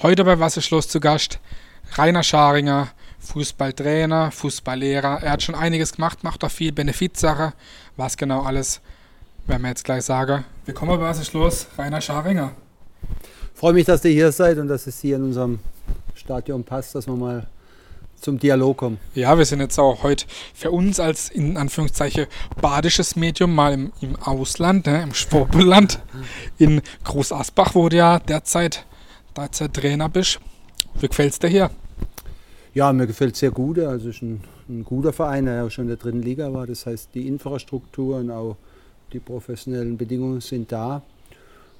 Heute bei Wasserschloss zu Gast Rainer Scharinger, Fußballtrainer, Fußballlehrer. Er hat schon einiges gemacht, macht auch viel Benefizsache. Was genau alles, werden wir jetzt gleich sagen. Willkommen bei Wasserschloss, Rainer Scharinger. freue mich, dass ihr hier seid und dass es hier in unserem Stadion passt, dass wir mal zum Dialog kommen. Ja, wir sind jetzt auch heute für uns als in Anführungszeichen badisches Medium mal im, im Ausland, ne, im Schwurbelland. In Groß Asbach, wo du ja derzeit, derzeit Trainer bist. Wie gefällt es dir hier? Ja, mir gefällt es sehr gut. Also es ist ein, ein guter Verein, der ja schon in der dritten Liga war. Das heißt, die Infrastruktur und auch die professionellen Bedingungen sind da.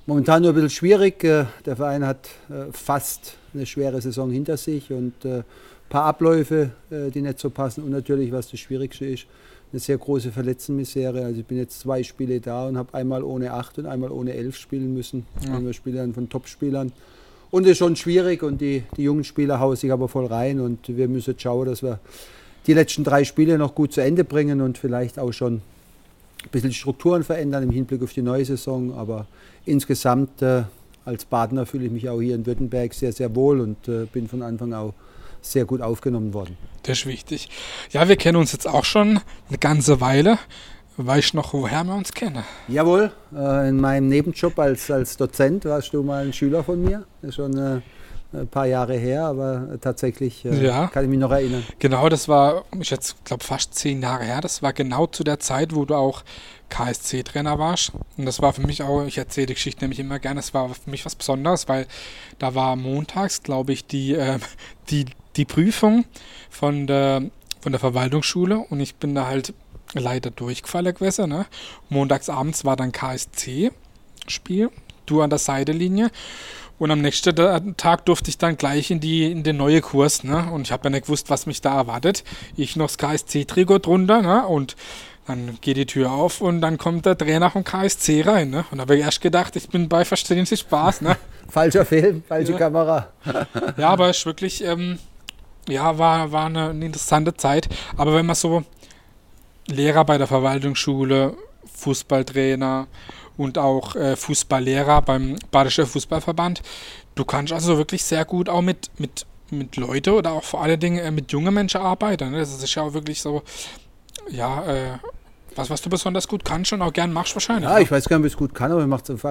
Momentan nur ein bisschen schwierig. Äh, Der Verein hat äh, fast eine schwere Saison hinter sich und äh, ein paar Abläufe, äh, die nicht so passen. Und natürlich, was das Schwierigste ist, eine sehr große Verletztenmisere. Also ich bin jetzt zwei Spiele da und habe einmal ohne acht und einmal ohne elf spielen müssen. Ja. Ja. Wir spielen dann von Topspielern. Und es ist schon schwierig und die, die jungen Spieler hauen sich aber voll rein und wir müssen jetzt schauen, dass wir die letzten drei Spiele noch gut zu Ende bringen und vielleicht auch schon ein bisschen Strukturen verändern im Hinblick auf die neue Saison. Aber insgesamt äh, als Badener fühle ich mich auch hier in Württemberg sehr, sehr wohl und äh, bin von Anfang auch sehr gut aufgenommen worden. Das ist wichtig. Ja, wir kennen uns jetzt auch schon eine ganze Weile. Weißt du noch, woher wir uns kennen? Jawohl, äh, in meinem Nebenjob als, als Dozent warst du mal ein Schüler von mir. Das ist schon äh, ein paar Jahre her, aber tatsächlich äh, Ja. kann ich mich noch erinnern. Genau, das war, ich jetzt glaube fast zehn Jahre her. Das war genau zu der Zeit, wo du auch KSC-Trainer warst. Und das war für mich auch, ich erzähle die Geschichte nämlich immer gerne, das war für mich was Besonderes, weil da war montags, glaube ich, die, die, die Prüfung von der, von der Verwaltungsschule und ich bin da halt leider durchgefallen gewesen. Ne? Montags abends war dann KSC-Spiel, du an der Seitenlinie. Und am nächsten Tag durfte ich dann gleich in, die, in den neuen Kurs. Ne? Und ich habe ja nicht gewusst, was mich da erwartet. Ich noch das KSC-Trikot drunter. Ne? Und dann geht die Tür auf und dann kommt der Trainer vom KSC rein. Ne? Und da habe ich erst gedacht, ich bin bei Verstehen Sie Spaß. Ne? Falscher Film, falsche Ja. Kamera. Ja, aber es ist wirklich, ähm, ja, war, war eine, eine interessante Zeit. Aber wenn man so Lehrer bei der Verwaltungsschule, Fußballtrainer und auch äh, Fußballlehrer beim Badischer Fußballverband, du kannst also wirklich sehr gut auch mit, mit, mit Leuten oder auch vor allen Dingen äh, mit jungen Menschen arbeiten. Ne? Das ist ja auch wirklich so, ja, äh, was, was du besonders gut kannst und auch gern machst wahrscheinlich. Ja, ne? ich weiß gar nicht, ob ich es gut kann, aber mir macht es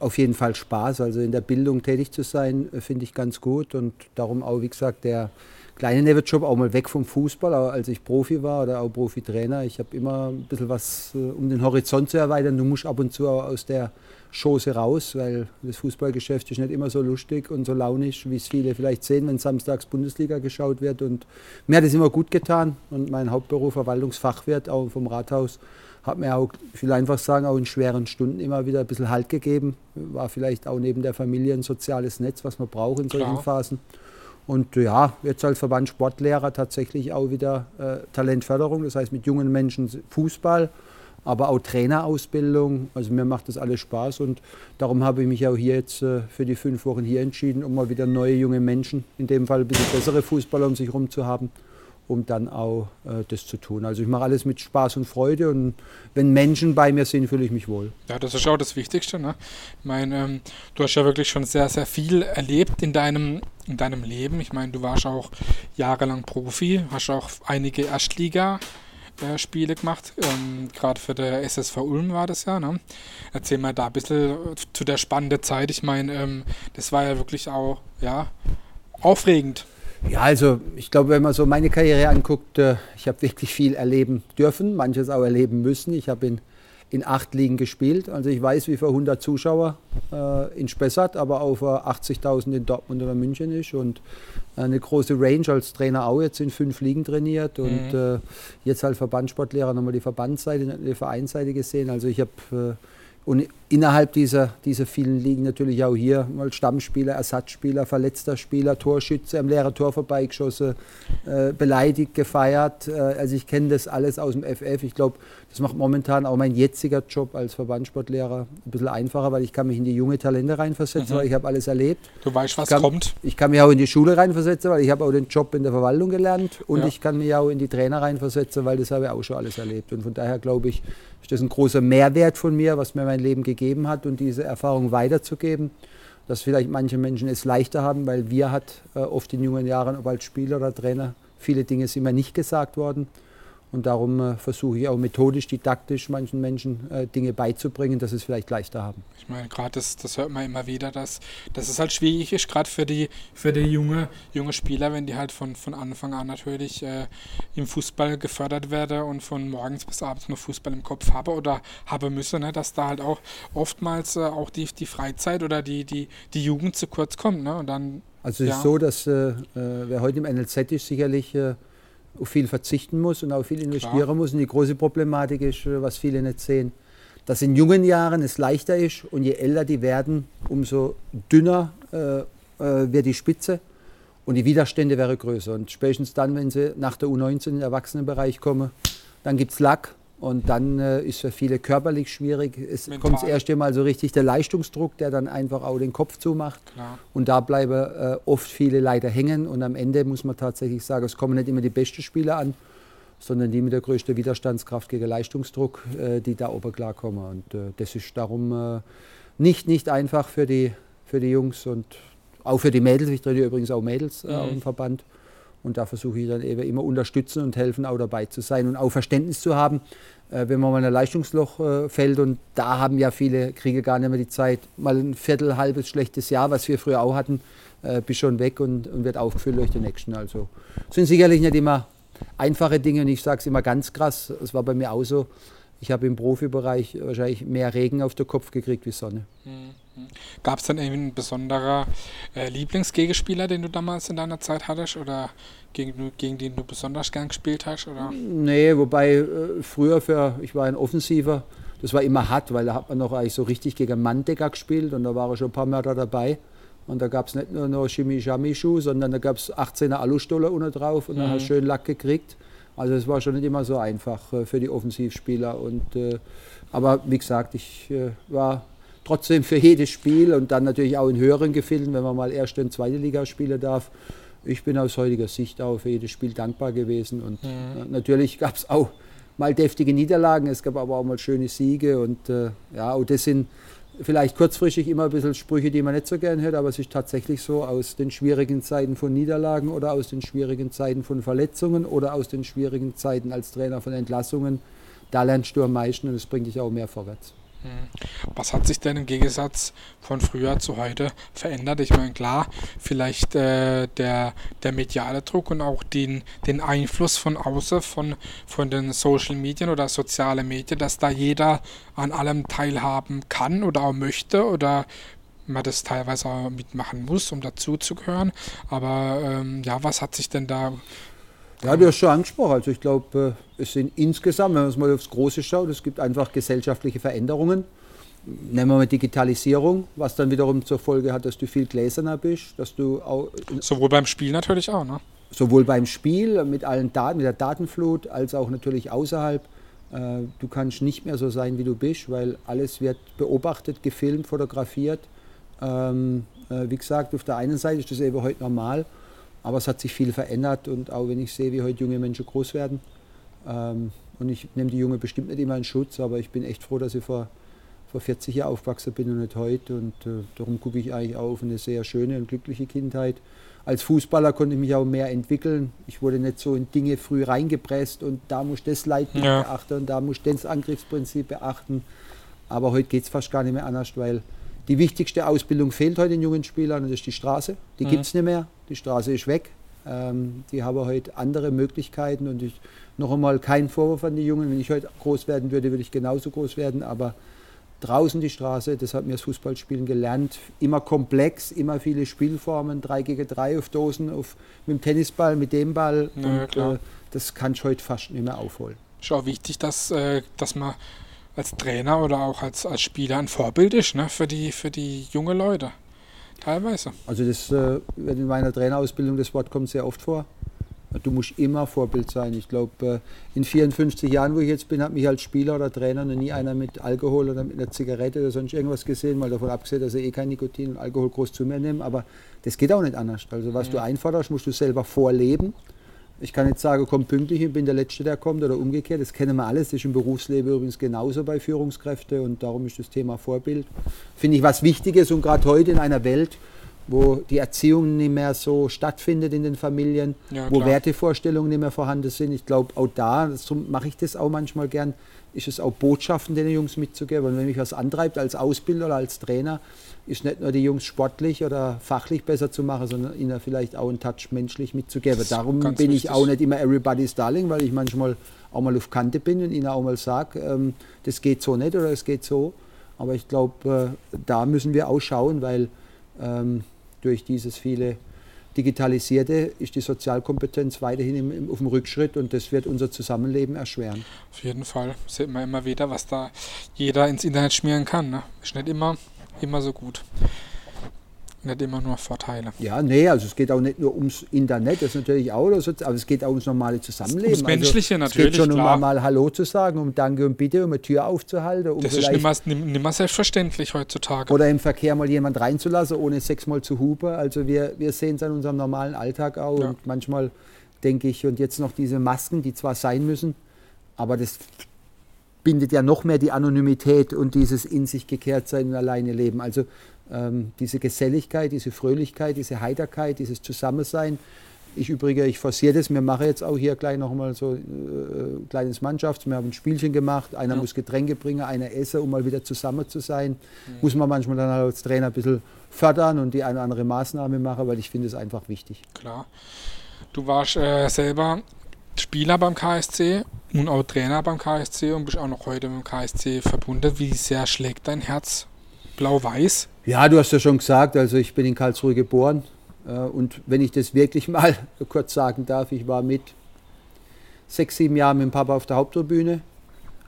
auf jeden Fall Spaß. Also in der Bildung tätig zu sein, äh, finde ich ganz gut und darum auch, wie gesagt, der kleine Nebenjob auch mal weg vom Fußball, als ich Profi war oder auch Profitrainer. Ich habe immer ein bisschen was, äh, um den Horizont zu erweitern. Du musst ab und zu aus der Chose raus, weil das Fußballgeschäft ist nicht immer so lustig und so launisch, wie es viele vielleicht sehen, wenn samstags Bundesliga geschaut wird. Und mir hat es immer gut getan und mein Hauptberuf Verwaltungsfachwirt auch vom Rathaus hat mir auch, ich will einfach sagen, auch in schweren Stunden immer wieder ein bisschen Halt gegeben. War vielleicht auch neben der Familie ein soziales Netz, was man braucht in solchen Klar. Phasen. Und ja, jetzt als Verband Sportlehrer tatsächlich auch wieder äh, Talentförderung, das heißt mit jungen Menschen Fußball, aber auch Trainerausbildung. Also mir macht das alles Spaß und darum habe ich mich auch hier jetzt äh, für die fünf Wochen hier entschieden, um mal wieder neue junge Menschen, in dem Fall ein bisschen bessere Fußballer um sich herum zu haben, um dann auch äh, das zu tun. Also ich mache alles mit Spaß und Freude und wenn Menschen bei mir sind, fühle ich mich wohl. Ja, das ist auch das Wichtigste. Ne? Ich meine, ähm, du hast ja wirklich schon sehr, sehr viel erlebt in deinem, in deinem Leben. Ich meine, du warst auch jahrelang Profi, hast auch einige Erstliga-Spiele gemacht. Ähm, Gerade für der SSV Ulm war das ja. Ne? Erzähl mal da ein bisschen zu der spannenden Zeit. Ich meine, ähm, das war ja wirklich auch ja, aufregend. Ja, also ich glaube, wenn man so meine Karriere anguckt, äh, ich habe wirklich viel erleben dürfen, manches auch erleben müssen. Ich habe in, in acht Ligen gespielt. Also ich weiß, wie für 100 Zuschauer äh, in Spessart, aber auch für 80.000 in Dortmund oder München ist. Und eine große Range als Trainer auch jetzt in fünf Ligen trainiert und Mhm. äh, jetzt als Verbandsportlehrer nochmal die Verbandsseite, die Vereinsseite gesehen. Also ich habe äh, innerhalb dieser, dieser vielen Ligen natürlich auch hier mal Stammspieler, Ersatzspieler, verletzter Spieler, Torschütze am leeren Tor vorbeigeschossen, äh, beleidigt, gefeiert. Äh, also ich kenne das alles aus dem FF. Ich glaube, das macht momentan auch mein jetziger Job als Verbandssportlehrer ein bisschen einfacher, weil ich kann mich in die junge Talente reinversetzen, Mhm. weil ich habe alles erlebt. Du weißt, was kann- kommt. Ich kann mich auch in die Schule reinversetzen, weil ich habe auch den Job in der Verwaltung gelernt und Ja. ich kann mich auch in die Trainer reinversetzen, weil das habe ich auch schon alles erlebt. Und von daher glaube ich, ist das ein großer Mehrwert von mir, was mir mein Leben gegeben hat und diese Erfahrung weiterzugeben. dass vielleicht manche Menschen es leichter haben, weil wir hat äh, oft in jungen Jahren, ob als Spieler oder Trainer, viele Dinge sind mir nicht gesagt worden. Und darum äh, versuche ich auch methodisch, didaktisch manchen Menschen äh, Dinge beizubringen, dass sie es vielleicht leichter haben. Ich meine, gerade das, das hört man immer wieder, dass, dass es halt schwierig ist, gerade für die, für die junge, junge Spieler, wenn die halt von, von Anfang an natürlich äh, im Fußball gefördert werden und von morgens bis abends nur Fußball im Kopf haben oder haben müssen, ne, dass da halt auch oftmals äh, auch die, die Freizeit oder die, die, die Jugend zu kurz kommt. Ne? Und dann, also es ja. ist so, dass äh, äh, wer heute im NLZ ist, sicherlich auf viel verzichten muss und auch viel investieren Klar. muss. Und die große Problematik ist, äh, was viele nicht sehen, dass in jungen Jahren es leichter ist und je älter die werden, umso dünner äh, äh, wird die Spitze und die Widerstände wären größer. Und spätestens dann, wenn sie nach der U19 in den Erwachsenenbereich kommen, dann gibt es Lack und dann äh, ist für viele körperlich schwierig. Es kommt das erste Mal so richtig der Leistungsdruck, der dann einfach auch den Kopf zumacht. Klar. Und da bleiben äh, oft viele leider hängen. Und am Ende muss man tatsächlich sagen, es kommen nicht immer die besten Spieler an, sondern die mit der größten Widerstandskraft gegen Leistungsdruck, äh, die da oben klarkommen. Und äh, das ist darum äh, nicht, nicht einfach für die, für die Jungs und auch für die Mädels. Ich trete übrigens auch Mädels äh, mhm. im Verband. Und da versuche ich dann eben immer unterstützen und helfen, auch dabei zu sein und auch Verständnis zu haben, äh, wenn man mal in ein Leistungsloch äh, fällt. Und da haben ja viele Kriege gar nicht mehr die Zeit. Mal ein Viertel, halbes, schlechtes Jahr, was wir früher auch hatten, äh, bist schon weg und, und wird aufgefüllt durch den nächsten. Also sind sicherlich nicht immer einfache Dinge und ich sage es immer ganz krass, es war bei mir auch so. Ich habe im Profibereich wahrscheinlich mehr Regen auf den Kopf gekriegt wie Sonne. Mhm. Gab es dann irgendwie einen besonderer äh, Lieblingsgegenspieler, den du damals in deiner Zeit hattest oder gegen, gegen den du besonders gern gespielt hast? Oder? Nee, wobei äh, früher für, ich war ein Offensiver, das war immer hart, weil da hat man noch eigentlich so richtig gegen Manndecker gespielt und da waren schon ein paar Mörder dabei. Und da gab es nicht nur noch Chimichami-Schuh, sondern da gab es 18er Alustolle unten drauf und mhm. dann hast du schön Lack gekriegt. Also es war schon nicht immer so einfach äh, für die Offensivspieler. Und, äh, aber wie gesagt, ich äh, war trotzdem für jedes Spiel und dann natürlich auch in höheren Gefilden, wenn man mal erste und zweite Liga spielen darf. Ich bin aus heutiger Sicht auch für jedes Spiel dankbar gewesen und mhm. natürlich gab es auch mal deftige Niederlagen, es gab aber auch mal schöne Siege und ja, und das sind vielleicht kurzfristig immer ein bisschen Sprüche, die man nicht so gern hört, aber es ist tatsächlich so, aus den schwierigen Zeiten von Niederlagen oder aus den schwierigen Zeiten von Verletzungen oder aus den schwierigen Zeiten als Trainer von Entlassungen, da lernst du am meisten und es bringt dich auch mehr vorwärts. Hm. Was hat sich denn im Gegensatz von früher zu heute verändert? Ich meine, klar, vielleicht äh, der, der mediale Druck und auch den, den Einfluss von außen, von, von den Social Medien oder sozialen Medien, dass da jeder an allem teilhaben kann oder auch möchte oder man das teilweise auch mitmachen muss, um dazuzugehören. Aber ähm, ja, was hat sich denn da ja, du hast schon angesprochen. Also ich glaube, äh, es sind insgesamt, wenn man es mal aufs Große schaut, es gibt einfach gesellschaftliche Veränderungen. Nehmen wir mal Digitalisierung, was dann wiederum zur Folge hat, dass du viel gläserner bist, dass du auch sowohl beim Spiel natürlich auch, ne? Sowohl beim Spiel mit allen Daten, mit der Datenflut, als auch natürlich außerhalb. Äh, du kannst nicht mehr so sein, wie du bist, weil alles wird beobachtet, gefilmt, fotografiert. Ähm, äh, wie gesagt, auf der einen Seite ist das eben heute normal. Aber es hat sich viel verändert und auch wenn ich sehe, wie heute junge Menschen groß werden, ähm, und ich nehme die Junge bestimmt nicht immer in Schutz, aber ich bin echt froh, dass ich vor, vor 40 Jahren aufgewachsen bin und nicht heute. Und äh, darum gucke ich eigentlich auch auf eine sehr schöne und glückliche Kindheit. Als Fußballer konnte ich mich auch mehr entwickeln. Ich wurde nicht so in Dinge früh reingepresst und da muss das Leitbild ja. beachten und da muss das Angriffsprinzip beachten. Aber heute geht es fast gar nicht mehr anders, weil die wichtigste Ausbildung fehlt heute den jungen Spielern und das ist die Straße. Die mhm. gibt es nicht mehr. Die Straße ist weg. Ähm, die haben heute andere Möglichkeiten und ich noch einmal kein Vorwurf an die Jungen. Wenn ich heute groß werden würde, würde ich genauso groß werden. Aber draußen die Straße, das hat mir das Fußballspielen gelernt. Immer komplex, immer viele Spielformen, 3 gegen 3 auf Dosen, auf, mit dem Tennisball, mit dem Ball. Ja, und, äh, das kann ich heute fast nicht mehr aufholen. Ist auch wichtig, dass, äh, dass man als Trainer oder auch als, als Spieler ein Vorbild ist ne? für, die, für die junge Leute. Teilweise. Also das äh, in meiner Trainerausbildung, das Wort kommt sehr oft vor. Du musst immer Vorbild sein. Ich glaube, äh, in 54 Jahren, wo ich jetzt bin, hat mich als Spieler oder Trainer noch nie einer mit Alkohol oder mit einer Zigarette oder sonst irgendwas gesehen, mal davon abgesehen, dass er eh kein Nikotin und Alkohol groß zu mir nehmen. Aber das geht auch nicht anders. Also was mhm. du einforderst, musst du selber vorleben Ich kann jetzt sagen, komm pünktlich, ich bin der Letzte, der kommt oder umgekehrt. Das kennen wir alles. Das ist im Berufsleben übrigens genauso bei Führungskräften und darum ist das Thema Vorbild, finde ich, was Wichtiges und gerade heute in einer Welt, wo die Erziehung nicht mehr so stattfindet in den Familien, ja, wo Wertevorstellungen nicht mehr vorhanden sind. Ich glaube, auch da, darum mache ich das auch manchmal gern, ist es auch Botschaften den Jungs mitzugeben. Und wenn mich was antreibt als Ausbilder oder als Trainer, ist nicht nur die Jungs sportlich oder fachlich besser zu machen, sondern ihnen vielleicht auch einen Touch menschlich mitzugeben. Darum bin wichtig. ich auch nicht immer everybody's darling, weil ich manchmal auch mal auf Kante bin und ihnen auch mal sage, ähm, das geht so nicht oder es geht so. Aber ich glaube, äh, da müssen wir auch schauen, weil ähm, durch dieses viele Digitalisierte ist die Sozialkompetenz weiterhin im, im, auf dem Rückschritt und das wird unser Zusammenleben erschweren. Auf jeden Fall sieht man immer wieder, was da jeder ins Internet schmieren kann. Ne? Ist nicht immer immer so gut. Nicht immer nur Vorteile. Ja, nee, also es geht auch nicht nur ums Internet, das ist natürlich auch, aber es geht auch ums normale Zusammenleben. Ums Menschliche also, natürlich. Es geht schon klar. um mal Hallo zu sagen, um Danke und Bitte, um eine Tür aufzuhalten. Um das ist nicht mehr selbstverständlich heutzutage. Oder im Verkehr mal jemand reinzulassen, ohne sechsmal zu hupen. Also wir, wir sehen es an unserem normalen Alltag auch. Ja. Und manchmal denke ich, und jetzt noch diese Masken, die zwar sein müssen, aber das bindet ja noch mehr die Anonymität und dieses in sich gekehrt sein und alleine leben. Also ähm, diese Geselligkeit, diese Fröhlichkeit, diese Heiterkeit, dieses Zusammensein. Ich übrigens, ich forciere das, wir machen jetzt auch hier gleich nochmal so äh, ein kleines Mannschafts-, wir haben ein Spielchen gemacht, einer ja. muss Getränke bringen, einer essen, um mal wieder zusammen zu sein. Mhm. Muss man manchmal dann als Trainer ein bisschen fördern und die eine oder andere Maßnahme machen, weil ich finde es einfach wichtig. Klar. Du warst äh, selber Spieler beim KSC und auch Trainer beim KSC und bist auch noch heute mit dem KSC verbunden. Wie sehr schlägt dein Herz blau-weiß? Ja, du hast ja schon gesagt, also ich bin in Karlsruhe geboren. Äh, und wenn ich das wirklich mal kurz sagen darf, ich war mit sechs, sieben Jahren mit dem Papa auf der Haupttribüne.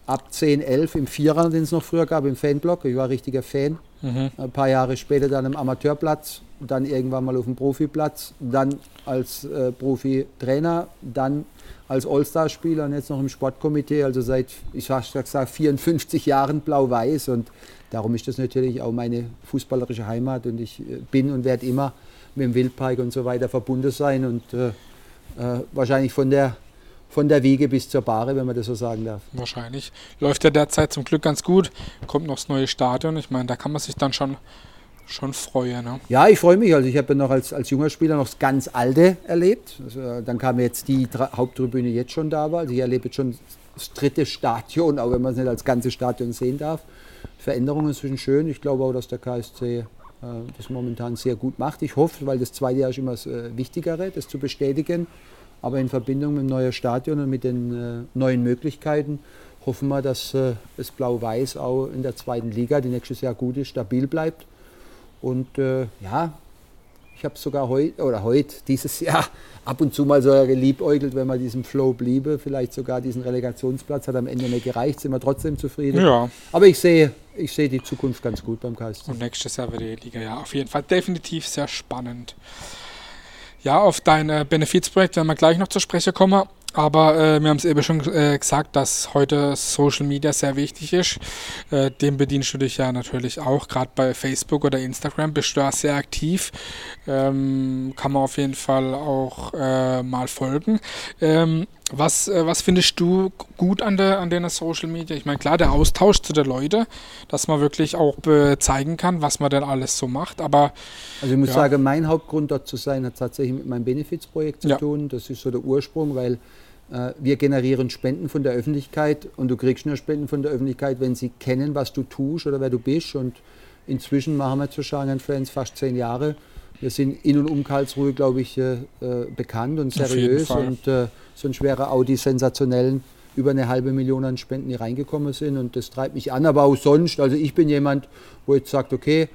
Ab 10, 11 im Vierer, den es noch früher gab, im Fanblock. Ich war richtiger Fan. Mhm. Ein paar Jahre später dann im Amateurplatz, dann irgendwann mal auf dem Profiplatz, dann als äh, Profitrainer, dann als All-Star-Spieler und jetzt noch im Sportkomitee, also seit, ich sag, sag 54 Jahren blau-weiß und darum ist das natürlich auch meine fußballerische Heimat und ich äh, bin und werde immer mit dem Wildpark und so weiter verbunden sein und äh, äh, wahrscheinlich von der von der Wiege bis zur Bahre, wenn man das so sagen darf. Wahrscheinlich. Läuft ja derzeit zum Glück ganz gut. Kommt noch das neue Stadion. Ich meine, da kann man sich dann schon schon freue. Ne? Ja, ich freue mich. Also ich habe ja noch als, als junger Spieler noch das ganz Alte erlebt. Also, dann kam jetzt die Tra Haupttribüne jetzt schon da war. Also ich erlebe jetzt schon das dritte Stadion, auch wenn man es nicht als ganzes Stadion sehen darf. Veränderungen sind schön. Ich glaube auch, dass der KSC äh, das momentan sehr gut macht. Ich hoffe, weil das zweite Jahr ist immer das äh, Wichtigere, das zu bestätigen. Aber in Verbindung mit dem neuen Stadion und mit den äh, neuen Möglichkeiten hoffen wir, dass äh, das Blau-Weiß auch in der zweiten Liga, die nächstes Jahr gut ist, stabil bleibt und äh, ja, ich habe sogar heute oder heute dieses Jahr ab und zu mal so geliebäugelt, wenn man diesem Flow bliebe, vielleicht sogar diesen Relegationsplatz hat am Ende nicht gereicht, sind wir trotzdem zufrieden. Ja. Aber ich sehe, ich sehe die Zukunft ganz gut beim KSC. Und nächstes Jahr wird die Liga ja auf jeden Fall definitiv sehr spannend. Ja, auf dein Benefizprojekt werden wir gleich noch zur Spreche kommen. Aber äh, wir haben es eben schon äh, gesagt, dass heute Social Media sehr wichtig ist. Äh, dem bedienst du dich ja natürlich auch. Gerade bei Facebook oder Instagram bist du da sehr aktiv. Ähm, kann man auf jeden Fall auch äh, mal folgen. Ähm, was, äh, was findest du gut an der an der Social Media? Ich meine, klar, der Austausch zu den Leuten, dass man wirklich auch zeigen kann, was man denn alles so macht. Aber also ich muss ja. sagen, mein Hauptgrund dort zu sein, hat tatsächlich mit meinem Benefizprojekt zu ja. tun. Das ist so der Ursprung, weil äh, wir generieren Spenden von der Öffentlichkeit und du kriegst nur Spenden von der Öffentlichkeit, wenn sie kennen, was du tust oder wer du bist. Und inzwischen machen wir zu Shanghai Friends fast zehn Jahre. Wir sind in und um Karlsruhe, glaube ich, äh, äh bekannt und seriös. Und äh, sonst wäre auch die sensationellen über eine halbe Million an Spenden, die reingekommen sind. Und das treibt mich an. Aber auch sonst, also ich bin jemand, wo jetzt sagt, okay,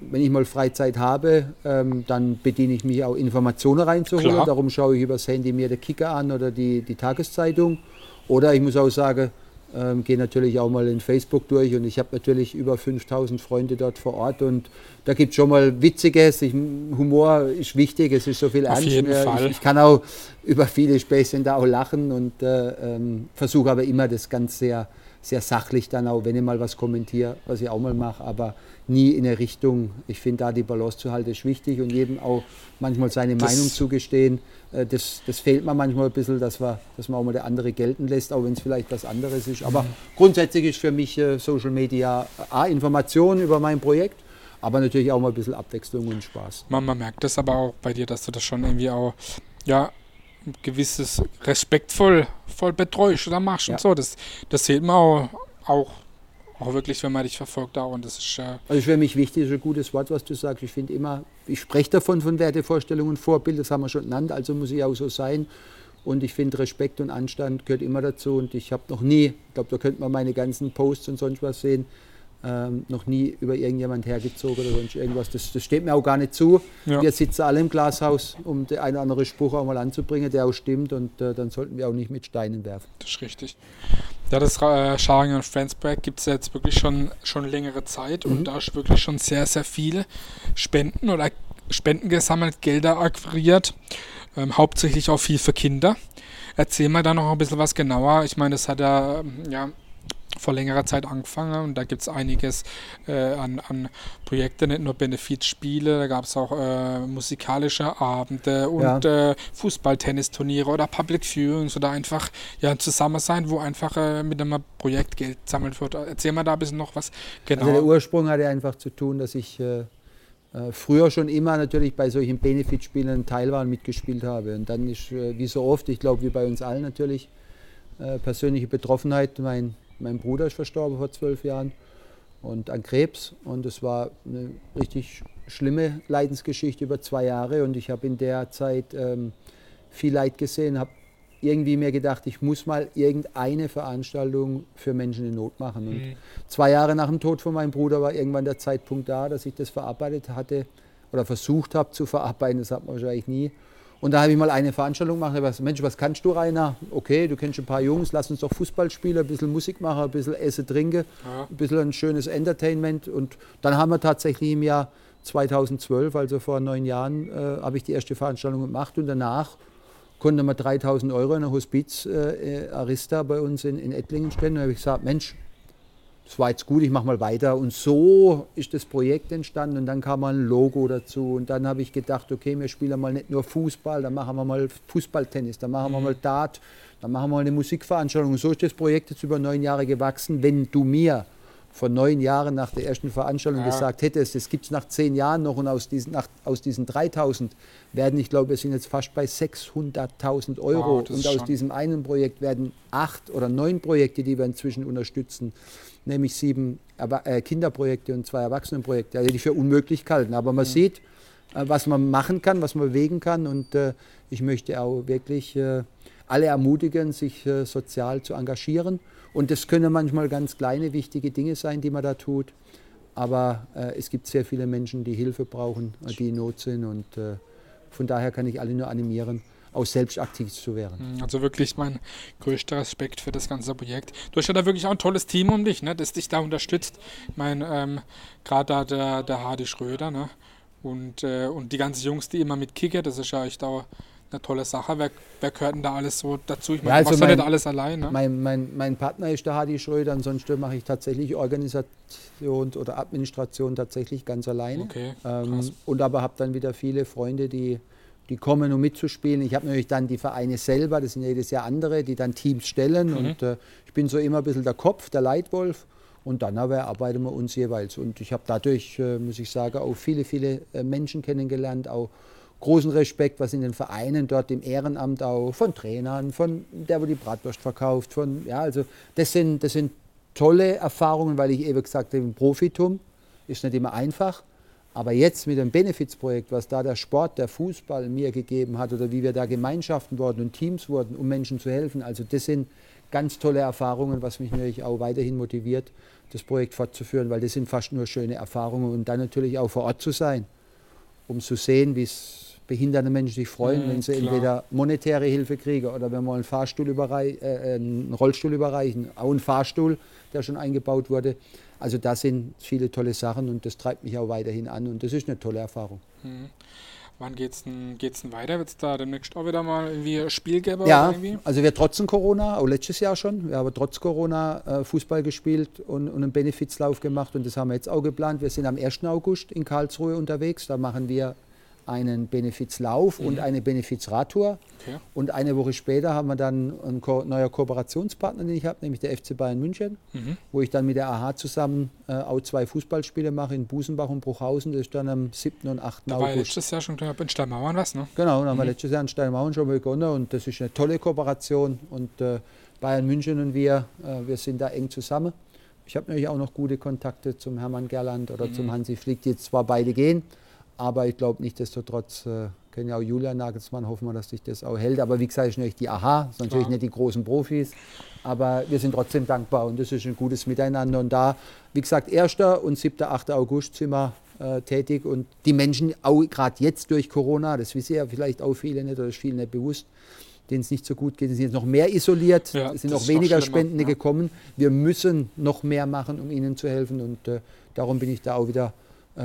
wenn ich mal Freizeit habe, ähm, dann bediene ich mich auch Informationen reinzuholen. Klar. Darum schaue ich übers Handy mir den Kicker an oder die, die Tageszeitung. Oder ich muss auch sagen, ähm, gehe natürlich auch mal in Facebook durch und ich habe natürlich über 5000 Freunde dort vor Ort und da gibt es schon mal Witziges. Ich, Humor ist wichtig, es ist so viel Auf Jeden Fall. Ich, ich, kann auch über viele Späßchen da auch lachen und äh, ähm, versuche aber immer das ganz sehr sehr sachlich dann auch, wenn ich mal was kommentiere, was ich auch mal mache, aber nie in eine Richtung. Ich finde da die Balance zu halten ist wichtig und jedem auch manchmal seine das Meinung zugestehen. Äh, das, das fehlt mir manchmal ein bisschen, dass, wir, dass man auch mal der andere gelten lässt, auch wenn es vielleicht was anderes ist. Aber mhm. grundsätzlich ist für mich äh, Social Media A, Information über mein Projekt, aber natürlich auch mal ein bisschen Abwechslung und Spaß. Man, man merkt das aber auch bei dir, dass du das schon irgendwie auch, ja, gewisses respektvoll voll betreust oder machst ja. und so. Das, das sieht man auch, auch, auch wirklich, wenn man dich verfolgt auch. Und das ist, äh also für mich wichtig, ist ein gutes Wort, was du sagst. Ich finde immer, ich spreche davon von Wertevorstellungen, Vorbild, das haben wir schon genannt, also muss ich auch so sein. Und ich finde, Respekt und Anstand gehört immer dazu. Und ich habe noch nie, ich glaube, da könnte man meine ganzen Posts und sonst was sehen, ähm, noch nie über irgendjemand hergezogen oder sonst irgendwas. Das, das steht mir auch gar nicht zu. Ja. Wir sitzen alle im Glashaus, um den einen oder anderen Spruch auch mal anzubringen, der auch stimmt. Und äh, dann sollten wir auch nicht mit Steinen werfen. Das ist richtig. Ja, das äh, Sharing and Friends Projekt gibt es jetzt wirklich schon, schon längere Zeit mhm. und da ist wirklich schon sehr, sehr viele Spenden oder Spenden gesammelt, Gelder akquiriert. Ähm, hauptsächlich auch viel für Kinder. Erzähl mal da noch ein bisschen was genauer. Ich meine, das hat ja, ja vor längerer Zeit angefangen und da gibt es einiges äh, an, an Projekten, nicht nur Benefizspiele, da gab es auch äh, musikalische Abende und ja. äh, Fußball-Tennisturniere oder Public Viewings oder einfach ja, ein Zusammensein, wo einfach äh, mit einem Projekt Geld sammelt wird. Erzähl mal da ein bisschen noch was genau. Also der Ursprung hatte einfach zu tun, dass ich äh, äh, früher schon immer natürlich bei solchen Benefitspielen Teil war und mitgespielt habe. Und dann ist, wie so oft, ich glaube, wie bei uns allen natürlich, persönliche Betroffenheit. Mein mein Bruder ist verstorben vor zwölf Jahren und an Krebs. Und es war eine richtig schlimme Leidensgeschichte über zwei Jahre. Und ich habe in der Zeit ähm, viel Leid gesehen, habe irgendwie mir gedacht, ich muss mal irgendeine Veranstaltung für Menschen in Not machen. Und mhm. zwei Jahre nach dem Tod von meinem Bruder war irgendwann der Zeitpunkt da, dass ich das verarbeitet hatte oder versucht habe zu verarbeiten. Das hat man wahrscheinlich nie. Und da habe ich mal eine Veranstaltung gemacht. Habe gesagt, Mensch, was kannst du, Rainer? Okay, du kennst ein paar Jungs, lass uns doch Fußball spielen, ein bisschen Musik machen, ein bisschen Essen, Trinken, ein bisschen ein schönes Entertainment. Und dann haben wir tatsächlich im Jahr 2012, also vor neun Jahren, äh, habe ich die erste Veranstaltung gemacht und danach konnte man 3000 Euro in der Hospiz äh, Arista bei uns in, in Ettlingen stellen. Und habe ich gesagt, Mensch, das war jetzt gut, ich mache mal weiter. Und so ist das Projekt entstanden und dann kam mal ein Logo dazu. Und dann habe ich gedacht, okay, wir spielen mal nicht nur Fußball, dann machen wir mal Fußballtennis, dann machen wir mal Dart, dann machen wir mal eine Musikveranstaltung. Und so ist das Projekt jetzt über neun Jahre gewachsen. Wenn du mir vor neun Jahren nach der ersten Veranstaltung ja. gesagt hättest, das gibt es nach zehn Jahren noch und aus diesen, nach, aus diesen 3000 werden, ich glaube, wir sind jetzt fast bei 600.000 Euro. Wow, und aus diesem einen Projekt werden acht oder neun Projekte, die wir inzwischen unterstützen, nämlich sieben äh, Kinderprojekte und zwei Erwachsenenprojekte, also die für unmöglich kalten. Aber man ja. sieht, äh, was man machen kann, was man bewegen kann. Und äh, ich möchte auch wirklich alle ermutigen, sich sozial zu engagieren. Und das können manchmal ganz kleine, wichtige Dinge sein, die man da tut. Aber es gibt sehr viele Menschen, die Hilfe brauchen, die in Not sind. Und von daher kann ich alle nur animieren, auch selbst aktiv zu werden. Mhm, also wirklich mein größter Respekt für das ganze Projekt. Du hast ja da wirklich auch ein tolles Team um dich, ne, das dich da unterstützt. Ich meine, ähm, gerade da der, der Hardy Schröder ne, und, äh, und die ganzen Jungs, die immer mit kicken, das ist ja echt auch eine tolle Sache. Wer, wer gehört denn da alles so dazu? Ich meine, ja, also du machst mein, nicht alles allein. Ne? Mein, mein, mein Partner ist der Hardy Schröder, ansonsten mache ich tatsächlich Organisation oder Administration tatsächlich ganz alleine. Okay, ähm, und aber habe dann wieder viele Freunde, die die kommen, um mitzuspielen. Ich habe natürlich dann die Vereine selber, das sind ja jedes Jahr andere, die dann Teams stellen. Mhm. Und äh, ich bin so immer ein bisschen der Kopf, der Leitwolf. Und dann aber erarbeiten wir uns jeweils. Und ich habe dadurch, äh, muss ich sagen, auch viele, viele äh, Menschen kennengelernt, auch großen Respekt, was in den Vereinen dort im Ehrenamt auch von Trainern, von der, wo die Bratwurst verkauft, von, ja, also das sind, das sind tolle Erfahrungen, weil ich eben gesagt habe, Profitum ist nicht immer einfach. Aber jetzt mit dem Benefizprojekt, was da der Sport, der Fußball mir gegeben hat oder wie wir da Gemeinschaften wurden und Teams wurden, um Menschen zu helfen, also das sind ganz tolle Erfahrungen, was mich natürlich auch weiterhin motiviert, das Projekt fortzuführen, weil das sind fast nur schöne Erfahrungen und dann natürlich auch vor Ort zu sein, um zu sehen, wie es behinderte Menschen sich freuen, mhm, wenn sie klar. entweder monetäre Hilfe kriegen oder wenn wir einen Fahrstuhl überreich, äh, einen Rollstuhl überreichen, auch einen Fahrstuhl, der schon eingebaut wurde. Also da sind viele tolle Sachen und das treibt mich auch weiterhin an und das ist eine tolle Erfahrung. Mhm. Wann geht's denn, geht's denn weiter? Wird es da demnächst auch wieder mal irgendwie ein Spiel geben? Ja, irgendwie? also wir trotzdem Corona, auch letztes Jahr schon, wir haben trotz Corona äh, Fußball gespielt und, und einen Benefizlauf gemacht und das haben wir jetzt auch geplant. Wir sind am 1. August in Karlsruhe unterwegs, da machen wir einen Benefizlauf und eine Benefizradtour. Okay. Und eine Woche später haben wir dann ein ko neuer Kooperationspartner, den ich habe, nämlich der FC Bayern München, Mhm. wo ich dann mit der AHA zusammen äh, auch zwei Fußballspiele mache in Busenbach und Bruchhausen. Das ist dann am 7. und 8. Da war August. letztes Jahr schon in Steinmauern was, ne? Genau, dann haben wir letztes Jahr in Steinmauern schon begonnen und das ist eine tolle Kooperation und äh, Bayern München und wir, äh, wir sind da eng zusammen. Ich habe natürlich auch noch gute Kontakte zum Hermann Gerland oder zum Hansi Flick, die jetzt zwar beide gehen, aber ich glaube nichtsdestotrotz äh, können ja auch Julian Nagelsmann hoffen wir, dass sich das auch hält. Aber wie gesagt, ist natürlich die AHA, ist natürlich nicht die großen Profis, aber wir sind trotzdem dankbar und das ist ein gutes Miteinander. Und da, wie gesagt, 1. und 7. 8. August sind wir äh, tätig und die Menschen, auch gerade jetzt durch Corona, das wissen ja vielleicht auch viele nicht oder ist vielen nicht bewusst, denen es nicht so gut geht, sind jetzt noch mehr isoliert, Ja, es sind noch weniger schlimmer, Spenden ja. gekommen. Wir müssen noch mehr machen, um ihnen zu helfen und äh, darum bin ich da auch wieder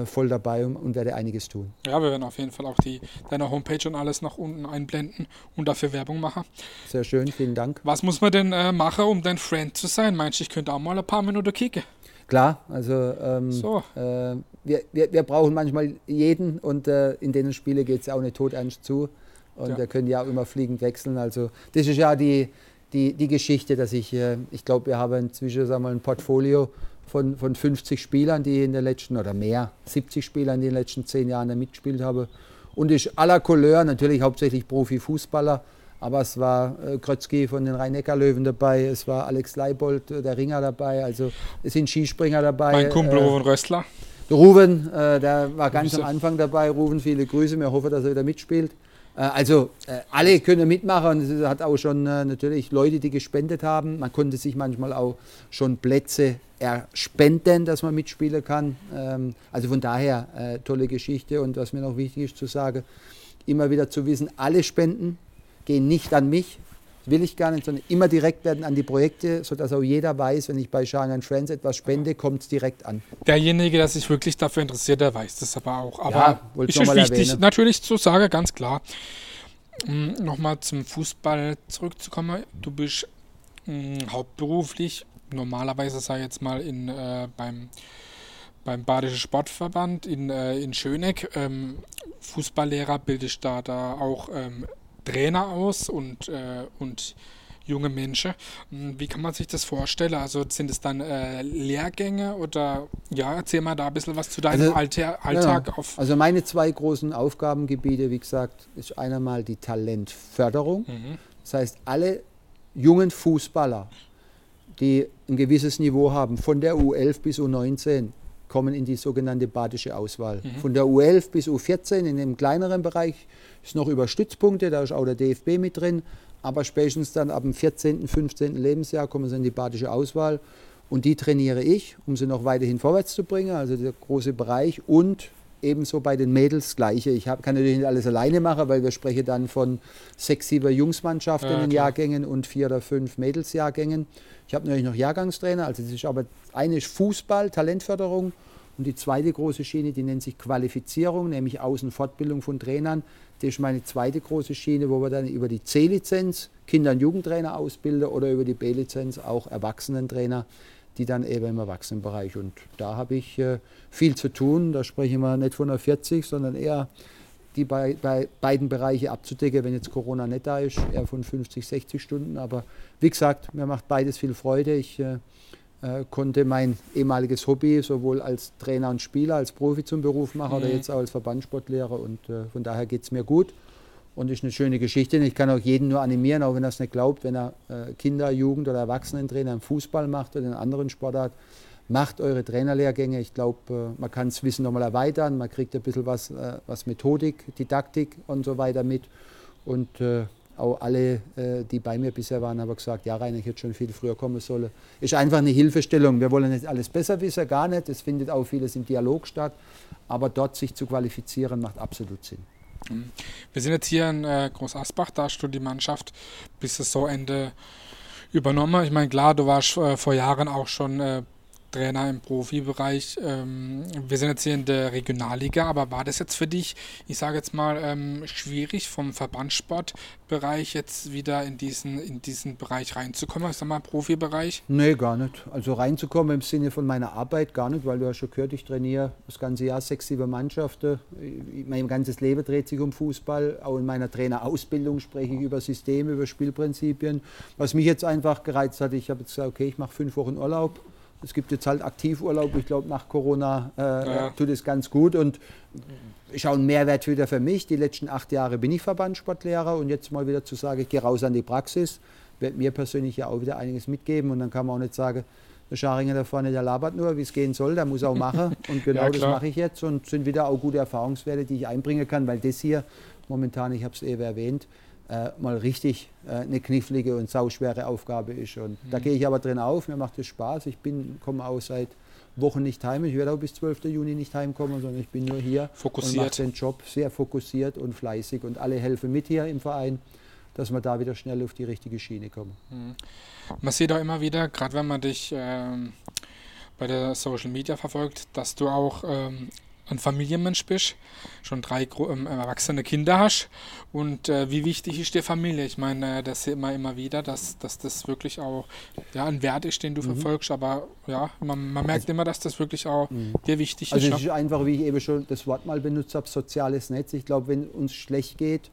voll dabei und, werde einiges tun. Ja, wir werden auf jeden Fall auch die, deine Homepage und alles nach unten einblenden und dafür Werbung machen. Sehr schön, vielen Dank. Was muss man denn äh, machen, um dein Friend zu sein? Meinst du, ich könnte auch mal ein paar Minuten kicken? Klar, also ähm, So. äh, wir, wir, wir brauchen manchmal jeden und äh, in denen Spiele geht es auch nicht todernst zu. Und Ja. wir können ja auch immer fliegend wechseln. Also das ist ja die, die, die Geschichte, dass ich, äh, ich glaube, wir haben inzwischen sagen wir, mal, ein Portfolio von, von 50 Spielern, die in den letzten, oder mehr, 70 Spielern, die in den letzten zehn Jahren da mitgespielt haben. Und ist aller Couleur, natürlich hauptsächlich Profifußballer, aber es war äh, Krötzky von den Rhein-Neckar-Löwen dabei, es war Alex Leibold, äh, der Ringer dabei, also es sind Skispringer dabei. Mein Kumpel äh, Ruven Röstler. der Ruven, äh, der war ganz Grüße. am Anfang dabei. Ruven, viele Grüße. Wir hoffen, dass er wieder mitspielt. Äh, also äh, alle können mitmachen. Es hat auch schon äh, natürlich Leute, die gespendet haben. Man konnte sich manchmal auch schon Plätze erspenden, dass man mitspielen kann. Ähm, also von daher tolle Geschichte. Und was mir noch wichtig ist zu sagen, immer wieder zu wissen, alle Spenden gehen nicht an mich, will ich gar nicht, sondern immer direkt werden an die Projekte, sodass auch jeder weiß, wenn ich bei Shine Friends etwas spende, kommt es direkt an. Derjenige, der sich wirklich dafür interessiert, der weiß das aber auch. Aber Ja, ist wichtig, erwähnen. natürlich zu sagen, ganz klar. Mm, Nochmal zum Fußball zurückzukommen. Du bist mm, hauptberuflich, normalerweise sei jetzt mal in, äh, beim, beim Badischen Sportverband in, äh, in Schöneck. Ähm, Fußballlehrer bildest da, da auch ähm, Trainer aus und, äh, und junge Menschen. Mm, Wie kann man sich das vorstellen? Also sind es dann äh, Lehrgänge oder ja, erzähl mal da ein bisschen was zu deinem Also, Alter, Alltag Genau. auf. Also meine zwei großen Aufgabengebiete, wie gesagt, ist einmal die Talentförderung. Mhm. Das heißt, alle jungen Fußballer, die ein gewisses Niveau haben, von der U11 bis U19, kommen in die sogenannte badische Auswahl. Von der U11 bis U14 in dem kleineren Bereich ist noch über Stützpunkte, da ist auch der DFB mit drin. Aber spätestens dann ab dem 14., 15. Lebensjahr kommen sie in die badische Auswahl. Und die trainiere ich, um sie noch weiterhin vorwärts zu bringen, also der große Bereich. Und ebenso bei den Mädels Gleiche. Ich hab, kann natürlich nicht alles alleine machen, weil wir sprechen dann von sechs, sieben Jungsmannschaften Ja, in den klar. Jahrgängen und vier oder fünf Mädelsjahrgängen. Ich habe natürlich noch Jahrgangstrainer, also das ist aber eine ist Fußball, Talentförderung und die zweite große Schiene, die nennt sich Qualifizierung, nämlich Außenfortbildung von Trainern. Das ist meine zweite große Schiene, wo wir dann über die C-Lizenz Kinder- und Jugendtrainer ausbilden oder über die B-Lizenz auch Erwachsenentrainer, die dann eben im Erwachsenenbereich. Und da habe ich äh, viel zu tun. Da sprechen wir nicht von einer 40, sondern eher die bei, bei beiden Bereiche abzudecken, wenn jetzt Corona nicht da ist, eher von 50, 60 Stunden. Aber wie gesagt, mir macht beides viel Freude. Ich äh, äh, konnte mein ehemaliges Hobby sowohl als Trainer und Spieler, als Profi zum Beruf machen oder Mhm. jetzt auch als Verbandssportlehrer und äh, von daher geht es mir gut und ist eine schöne Geschichte. Ich kann auch jeden nur animieren, auch wenn er es nicht glaubt, wenn er äh, Kinder-, Jugend- oder Erwachsenentrainer im Fußball macht oder in anderen Sportart, macht eure Trainerlehrgänge. Ich glaube, äh, man kann das Wissen nochmal erweitern, man kriegt ein bisschen was, äh, was Methodik, Didaktik und so weiter mit. Und auch alle, die bei mir bisher waren, haben gesagt, ja Rainer, ich hätte schon viel früher kommen sollen. Ist einfach eine Hilfestellung. Wir wollen nicht alles besser wissen, gar nicht. Es findet auch vieles im Dialog statt. Aber dort sich zu qualifizieren, macht absolut Sinn. Wir sind jetzt hier in äh, Groß Asbach, da hast du die Mannschaft bis Saisonende übernommen. Ich meine, klar, du warst äh, vor Jahren auch schon äh, Trainer im Profibereich. Ähm, wir sind jetzt hier in der Regionalliga, aber war das jetzt für dich, ich sage jetzt mal, ähm, schwierig vom Verbandssportbereich jetzt wieder in diesen, in diesen Bereich reinzukommen, ich sag mal Profibereich? Nee, gar nicht. Also reinzukommen im Sinne von meiner Arbeit gar nicht, weil du hast schon gehört, ich trainiere das ganze Jahr sechs, sieben Mannschaften. Mein ganzes Leben dreht sich um Fußball. Auch in meiner Trainerausbildung spreche ich über Systeme, über Spielprinzipien. Was mich jetzt einfach gereizt hat, ich habe jetzt gesagt, okay, ich mache fünf Wochen Urlaub es gibt jetzt halt Aktivurlaub. Ich glaube, nach Corona äh, ja. tut es ganz gut. Und ist auch ein Mehrwert wieder für mich. Die letzten acht Jahre bin ich Verbandssportlehrer und jetzt mal wieder zu sagen, ich gehe raus an die Praxis, wird mir persönlich ja auch wieder einiges mitgeben. Und dann kann man auch nicht sagen, der Scharinger da vorne, der labert nur, wie es gehen soll, der muss auch machen. Und genau ja, das mache ich jetzt und sind wieder auch gute Erfahrungswerte, die ich einbringen kann, weil das hier momentan, ich habe es eben erwähnt, äh, mal richtig äh, eine knifflige und sauschwere Aufgabe ist. Und mhm. da gehe ich aber drin auf, mir macht es Spaß. Ich komme auch seit Wochen nicht heim. Ich werde auch bis 12. Juni nicht heimkommen, sondern ich bin nur hier fokussiert. und mache den Job sehr fokussiert und fleißig. Und alle helfen mit hier im Verein, dass wir da wieder schnell auf die richtige Schiene kommen. Mhm. Man sieht auch immer wieder, gerade wenn man dich ähm, bei der Social Media verfolgt, dass du auch ähm, ein Familienmensch bist, schon drei ähm, erwachsene Kinder hast und äh, wie wichtig ist dir Familie? Ich meine, äh, das sieht man immer wieder, dass, dass das wirklich auch ja, ein Wert ist, den du mhm. verfolgst, aber ja, man, man merkt also, immer, dass das wirklich auch mhm. dir wichtig also ist. Also es ist einfach, wie ich eben schon das Wort mal benutzt habe, soziales Netz. Ich glaube, wenn uns schlecht geht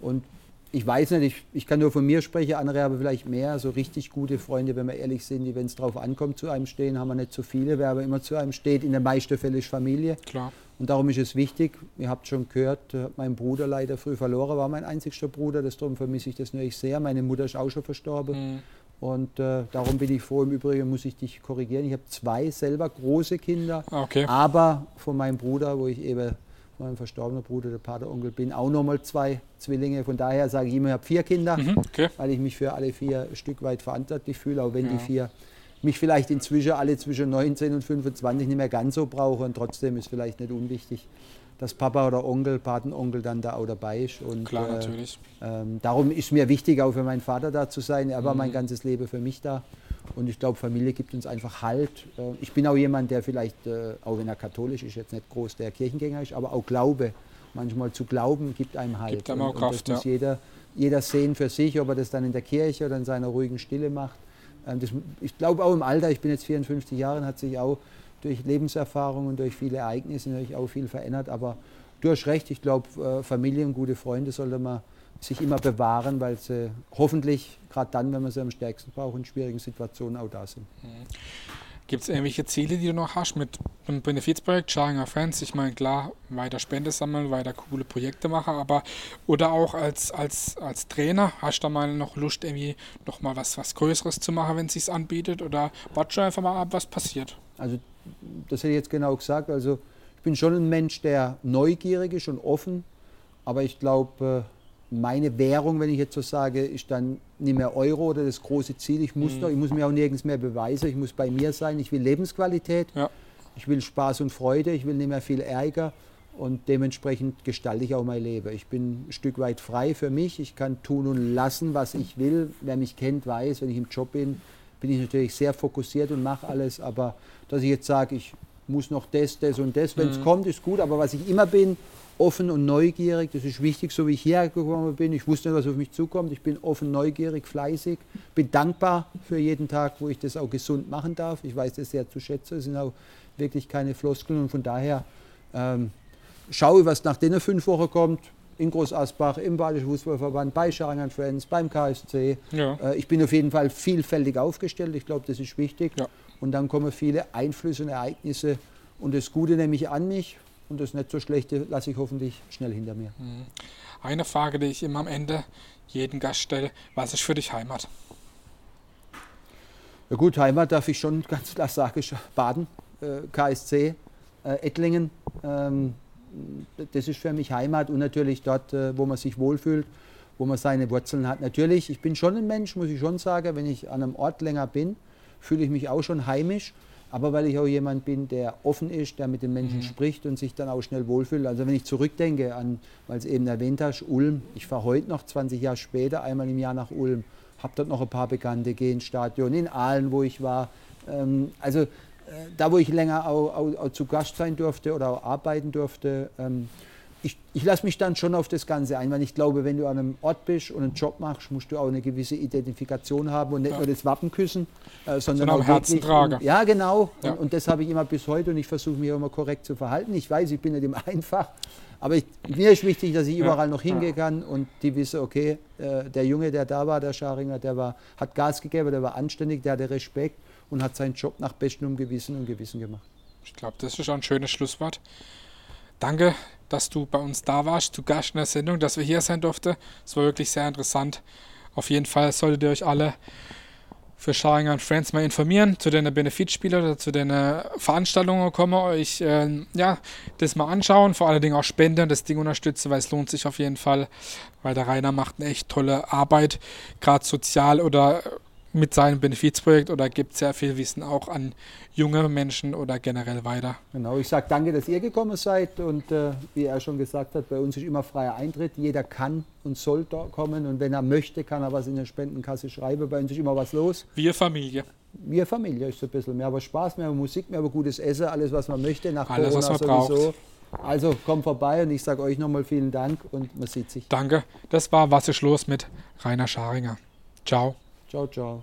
und ich weiß nicht, ich, ich kann nur von mir sprechen, andere haben vielleicht mehr, so richtig gute Freunde, wenn wir ehrlich sind, die, wenn es drauf ankommt, zu einem stehen, haben wir nicht so viele. Wer aber immer zu einem steht, in den meisten Fällen ist Familie. Klar. Und darum ist es wichtig, ihr habt schon gehört, äh, mein Bruder leider früh verloren, war mein einzigster Bruder, darum vermisse ich das natürlich sehr. Meine Mutter ist auch schon verstorben. Mhm. Und äh, darum bin ich froh, im Übrigen muss ich dich korrigieren. Ich habe zwei selber große Kinder, ah, okay. aber von meinem Bruder, wo ich eben mein verstorbener Bruder, der Pateronkel, bin auch nochmal zwei Zwillinge. Von daher sage ich immer, ich habe vier Kinder, mhm, okay. weil ich mich für alle vier ein Stück weit verantwortlich fühle, auch wenn ja. die vier mich vielleicht inzwischen alle zwischen 19 und 25 nicht mehr ganz so brauchen. Und trotzdem ist vielleicht nicht unwichtig, dass Papa oder Onkel, Patenonkel dann da auch dabei ist. Und, Klar, natürlich. Äh, darum ist mir wichtig, auch für meinen Vater da zu sein. Er war mhm. mein ganzes Leben für mich da. Und ich glaube, Familie gibt uns einfach Halt. Äh, ich bin auch jemand, der vielleicht, äh, auch wenn er katholisch ist, jetzt nicht groß der Kirchengänger ist, aber auch Glaube. Manchmal zu glauben gibt einem Halt. Gibt einem auch Kraft, und das ja. muss jeder, jeder sehen für sich, ob er das dann in der Kirche oder in seiner ruhigen Stille macht. Ähm, das, ich glaube auch im Alter, ich bin jetzt 54 Jahre, hat sich auch durch Lebenserfahrung und durch viele Ereignisse natürlich auch viel verändert. Aber du hast recht, ich glaube, äh, Familie und gute Freunde sollte man sich immer bewahren, weil sie hoffentlich, gerade dann, wenn man sie am stärksten braucht, in schwierigen Situationen auch da sind. Gibt es irgendwelche Ziele, die du noch hast mit dem Benefizprojekt Sharing Our Friends? Ich meine, klar, weiter Spende sammeln, weiter coole Projekte machen, aber oder auch als, als, als Trainer, hast du da mal noch Lust, irgendwie noch mal was, was Größeres zu machen, wenn es sich anbietet? Oder warte schon einfach mal ab, was passiert? Also, das hätte ich jetzt genau gesagt. Also, ich bin schon ein Mensch, der neugierig ist und offen, aber ich glaube, äh, meine Währung, wenn ich jetzt so sage, ist dann nicht mehr Euro oder das große Ziel. Ich muss, mhm. doch, ich muss mir auch nirgends mehr beweisen. Ich muss bei mir sein. Ich will Lebensqualität. Ja. Ich will Spaß und Freude. Ich will nicht mehr viel Ärger. Und dementsprechend gestalte ich auch mein Leben. Ich bin ein Stück weit frei für mich. Ich kann tun und lassen, was ich will. Wer mich kennt, weiß, wenn ich im Job bin, bin ich natürlich sehr fokussiert und mache alles. Aber dass ich jetzt sage, ich muss noch das, das und das, wenn es mhm. kommt, ist gut. Aber was ich immer bin, offen und neugierig. Das ist wichtig, so wie ich hierher gekommen bin. Ich wusste nicht, was auf mich zukommt. Ich bin offen, neugierig, fleißig, bin dankbar für jeden Tag, wo ich das auch gesund machen darf. Ich weiß das sehr zu schätzen. Es sind auch wirklich keine Floskeln und von daher ähm, schaue, was nach den fünf Wochen kommt. In Großasbach, im Badischen Fußballverband, bei Scharingen Friends, beim KSC. Ja. Äh, ich bin auf jeden Fall vielfältig aufgestellt. Ich glaube, das ist wichtig. Ja. Und dann kommen viele Einflüsse und Ereignisse. Und das Gute nehme ich an mich und das nicht so schlechte lasse ich hoffentlich schnell hinter mir. Mhm. Eine Frage, die ich immer am Ende jeden Gast stelle, was ist für dich Heimat? Ja gut, Heimat darf ich schon ganz klar sagen, Baden, äh, KSC, äh, Ettlingen. Ähm, das ist für mich Heimat und natürlich dort, äh, wo man sich wohlfühlt, wo man seine Wurzeln hat. Natürlich, ich bin schon ein Mensch, muss ich schon sagen, wenn ich an einem Ort länger bin, fühle ich mich auch schon heimisch aber weil ich auch jemand bin, der offen ist, der mit den Menschen mhm. spricht und sich dann auch schnell wohlfühlt. Also wenn ich zurückdenke an, weil es eben erwähnt hast, Ulm, ich fahre heute noch 20 Jahre später einmal im Jahr nach Ulm, habe dort noch ein paar Bekannte, gehe ins Stadion, in Aalen, wo ich war. Ähm, also da, wo ich länger auch, auch, auch, zu Gast sein durfte oder auch arbeiten durfte, ähm, ich, ich lasse mich dann schon auf das Ganze ein, weil ich glaube, wenn du an einem Ort bist und einen Job machst, musst du auch eine gewisse Identifikation haben und nicht ja. nur das Wappen küssen, äh, sondern auch Herzen tragen. Ja, genau. Ja. Und, und, das habe ich immer bis heute und ich versuche mich immer korrekt zu verhalten. Ich weiß, ich bin nicht immer einfach, aber ich, mir ist wichtig, dass ich überall noch hingehen kann und die wissen, okay, äh, der Junge, der da war, der Scharinger, der war, hat Gas gegeben, der war anständig, der hatte Respekt und hat seinen Job nach bestem Gewissen und Gewissen gemacht. Ich glaube, das ist ein schönes Schlusswort. Danke, dass du bei uns da warst, zu Gast in der Sendung, dass wir hier sein durften. Es war wirklich sehr interessant. Auf jeden Fall solltet ihr euch alle für Scharinger und Friends mal informieren, zu den Benefitspielen oder zu den Veranstaltungen kommen, euch äh, ja, das mal anschauen, vor allen Dingen auch spenden, das Ding unterstützen, weil es lohnt sich auf jeden Fall, weil der Rainer macht eine echt tolle Arbeit, gerade sozial oder mit seinem Benefizprojekt oder gibt sehr viel Wissen auch an junge Menschen oder generell weiter. Genau, ich sage danke, dass ihr gekommen seid und äh, wie er schon gesagt hat, bei uns ist immer freier Eintritt. Jeder kann und soll da kommen und wenn er möchte, kann er was in der Spendenkasse schreiben. Bei uns ist immer was los. Wir Familie. Wir Familie ist so ein bisschen. Mehr aber Spaß, mehr Musik, mehr aber gutes Essen, alles was man möchte nach alles, Corona was man sowieso. Braucht. Also kommt vorbei und ich sage euch nochmal vielen Dank und man sieht sich. Danke. Das war Was ist los mit Rainer Scharinger. Ciao. 叫叫